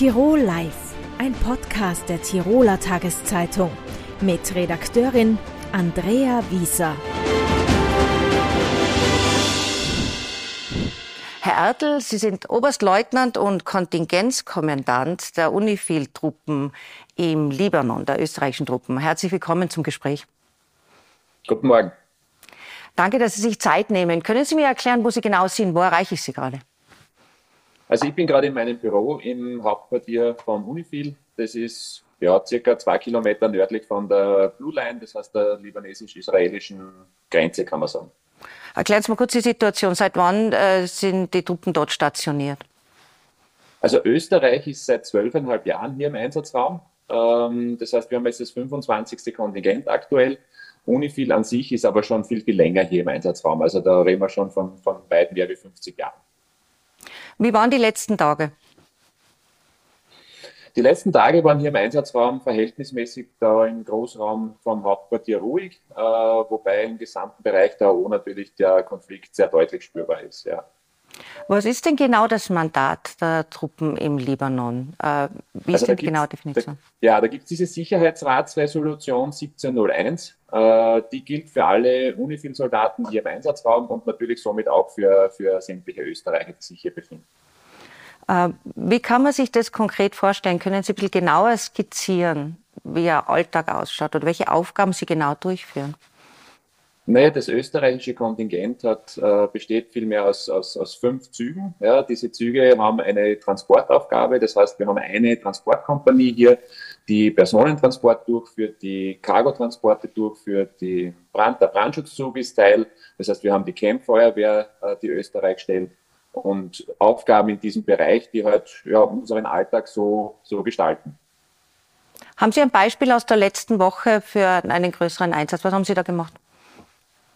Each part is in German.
Tirol Live, ein Podcast der Tiroler Tageszeitung mit Redakteurin Andrea Wieser. Herr Ertl, Sie sind Oberstleutnant und Kontingenzkommandant der UNIFIL-Truppen im Libanon, der österreichischen Truppen. Herzlich willkommen zum Gespräch. Guten Morgen. Danke, dass Sie sich Zeit nehmen. Können Sie mir erklären, wo Sie genau sind? Wo erreiche ich Sie gerade? Also ich bin gerade in meinem Büro im Hauptquartier von Unifil. Das ist ja circa zwei Kilometer nördlich von der Blue Line, das heißt der libanesisch-israelischen Grenze, kann man sagen. Erklären Sie mal kurz die Situation. Seit wann äh, sind die Truppen dort stationiert? Also Österreich ist seit zwölfeinhalb Jahren hier im Einsatzraum. Ähm, das heißt, wir haben jetzt das 25. Kontingent aktuell. Unifil an sich ist aber schon viel, viel länger hier im Einsatzraum. Also da reden wir schon von, von weit mehr wie 50 Jahren. Wie waren die letzten Tage? Die letzten Tage waren hier im Einsatzraum verhältnismäßig da im Großraum vom Hauptquartier ruhig, äh, wobei im gesamten Bereich der AO natürlich der Konflikt sehr deutlich spürbar ist. Ja. Was ist denn genau das Mandat der Truppen im Libanon? Äh, wie ist also denn die genaue Definition? Da, ja, da gibt es diese Sicherheitsratsresolution 1701. Äh, die gilt für alle UNIFIL-Soldaten hier im Einsatzraum und natürlich somit auch für, für sämtliche Österreicher, die sich hier befinden. Äh, wie kann man sich das konkret vorstellen? Können Sie ein bisschen genauer skizzieren, wie Ihr Alltag ausschaut oder welche Aufgaben Sie genau durchführen? Naja, das österreichische Kontingent hat, äh, besteht vielmehr aus, aus, aus fünf Zügen. Ja, diese Züge haben eine Transportaufgabe, das heißt, wir haben eine Transportkompanie hier, die Personentransport durchführt, die Cargotransporte durchführt, die Brand, der Brandschutzzug ist Teil, das heißt, wir haben die Campfeuerwehr, äh, die Österreich stellt und Aufgaben in diesem Bereich, die halt ja, unseren Alltag so, so gestalten. Haben Sie ein Beispiel aus der letzten Woche für einen größeren Einsatz? Was haben Sie da gemacht?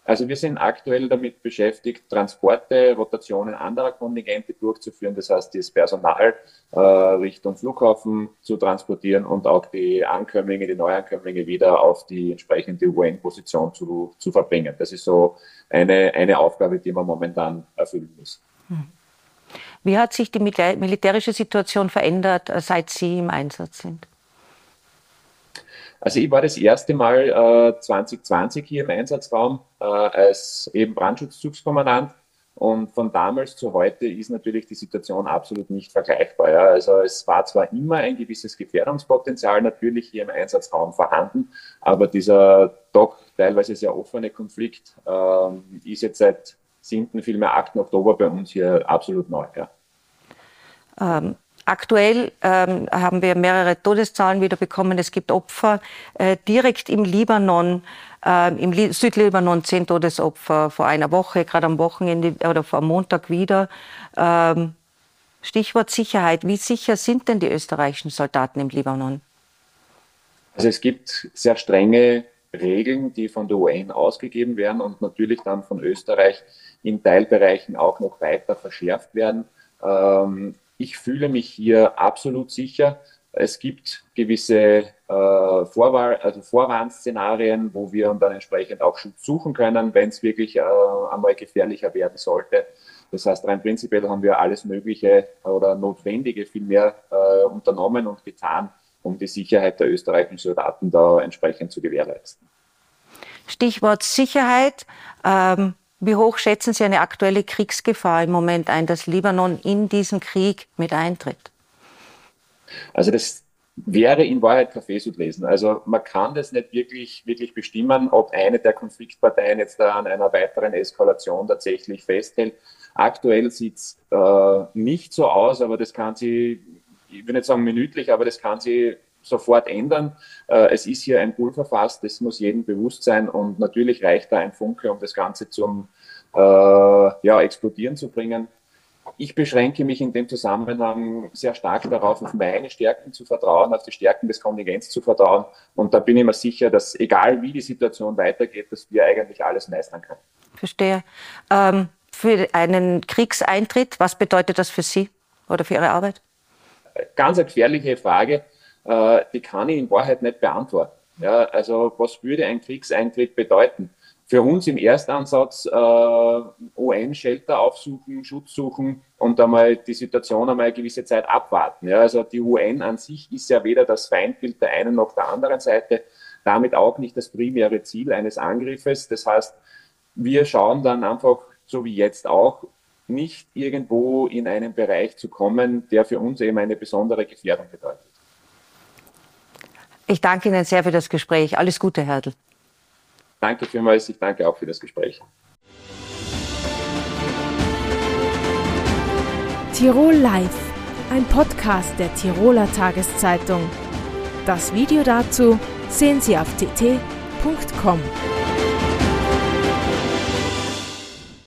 Also wir sind aktuell damit beschäftigt, Transporte, Rotationen anderer Kontingente durchzuführen. Das heißt, das Personal äh, Richtung Flughafen zu transportieren und auch die Ankömmlinge, die Neuankömmlinge wieder auf die entsprechende UN-Position zu, zu verbringen. Das ist so eine, eine Aufgabe, die man momentan erfüllen muss. Hm. Wie hat sich die militärische Situation verändert, seit Sie im Einsatz sind? Also ich war das erste Mal äh, 2020 hier im Einsatzraum äh, als eben Brandschutzzugskommandant. Und von damals zu heute ist natürlich die Situation absolut nicht vergleichbar. Ja. Also es war zwar immer ein gewisses Gefährdungspotenzial natürlich hier im Einsatzraum vorhanden, aber dieser doch teilweise sehr offene Konflikt äh, ist jetzt seit 7., vielmehr 8. Oktober bei uns hier absolut neu. Ja. Ähm, Aktuell ähm, haben wir mehrere Todeszahlen wieder bekommen. Es gibt Opfer äh, direkt im Libanon, äh, im Li Südlibanon zehn Todesopfer vor einer Woche, gerade am Wochenende oder vor Montag wieder. Ähm, Stichwort Sicherheit. Wie sicher sind denn die österreichischen Soldaten im Libanon? Also es gibt sehr strenge Regeln, die von der UN ausgegeben werden und natürlich dann von Österreich in Teilbereichen auch noch weiter verschärft werden. Ähm, ich fühle mich hier absolut sicher. Es gibt gewisse äh, Vorwahl, also Vorwarnszenarien, wo wir dann entsprechend auch Schutz suchen können, wenn es wirklich äh, einmal gefährlicher werden sollte. Das heißt, rein prinzipiell haben wir alles Mögliche oder Notwendige vielmehr äh, unternommen und getan, um die Sicherheit der österreichischen Soldaten da entsprechend zu gewährleisten. Stichwort Sicherheit. Ähm wie hoch schätzen Sie eine aktuelle Kriegsgefahr im Moment ein, dass Libanon in diesen Krieg mit eintritt? Also das wäre in Wahrheit Kaffeesud lesen. Also man kann das nicht wirklich, wirklich bestimmen, ob eine der Konfliktparteien jetzt da an einer weiteren Eskalation tatsächlich festhält. Aktuell sieht es äh, nicht so aus, aber das kann sie, ich will nicht sagen minütlich, aber das kann sie sofort ändern. Äh, es ist hier ein Pulverfass, das muss jedem bewusst sein und natürlich reicht da ein Funke, um das Ganze zum äh, ja, Explodieren zu bringen. Ich beschränke mich in dem Zusammenhang sehr stark darauf, auf meine Stärken zu vertrauen, auf die Stärken des Kontingents zu vertrauen. Und da bin ich mir sicher, dass egal wie die Situation weitergeht, dass wir eigentlich alles meistern können. Verstehe. Ähm, für einen Kriegseintritt, was bedeutet das für Sie oder für Ihre Arbeit? Ganz eine gefährliche Frage äh, die kann ich in Wahrheit nicht beantworten. Ja, also was würde ein Kriegseintritt bedeuten? Für uns im Erstansatz äh, UN-Shelter aufsuchen, Schutz suchen und einmal die Situation einmal eine gewisse Zeit abwarten. Ja, also die UN an sich ist ja weder das Feindbild der einen noch der anderen Seite, damit auch nicht das primäre Ziel eines Angriffes. Das heißt, wir schauen dann einfach, so wie jetzt auch, nicht irgendwo in einen Bereich zu kommen, der für uns eben eine besondere Gefährdung bedeutet. Ich danke Ihnen sehr für das Gespräch. Alles Gute, Herdl. Danke vielmals. Ich danke auch für das Gespräch. Tirol Live, ein Podcast der Tiroler Tageszeitung. Das Video dazu sehen Sie auf tt.com.